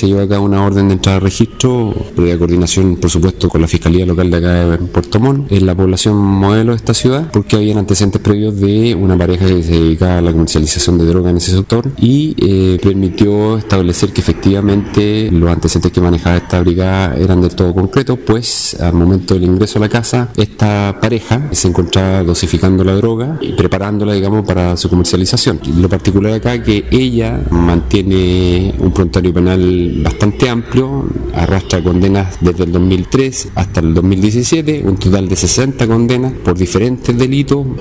se llevó a una orden de entrada a registro, previa coordinación, por supuesto, con la Fiscalía Local de acá de Puerto Montt, en la población modelo de esta ciudad, porque habían antecedentes previos de una pareja que se dedicaba a la comercialización de droga en ese sector y eh, permitió establecer que efectivamente los antecedentes que manejaba esta brigada eran del todo concretos, pues al momento del ingreso a la casa, esta pareja se encontraba dosificando la droga y preparándola, digamos, para su comercialización. Lo particular acá es que ella mantiene un prontuario penal bastante amplio, arrastra condenas desde el 2003 hasta el 2017, un total de 60 condenas por diferentes delitos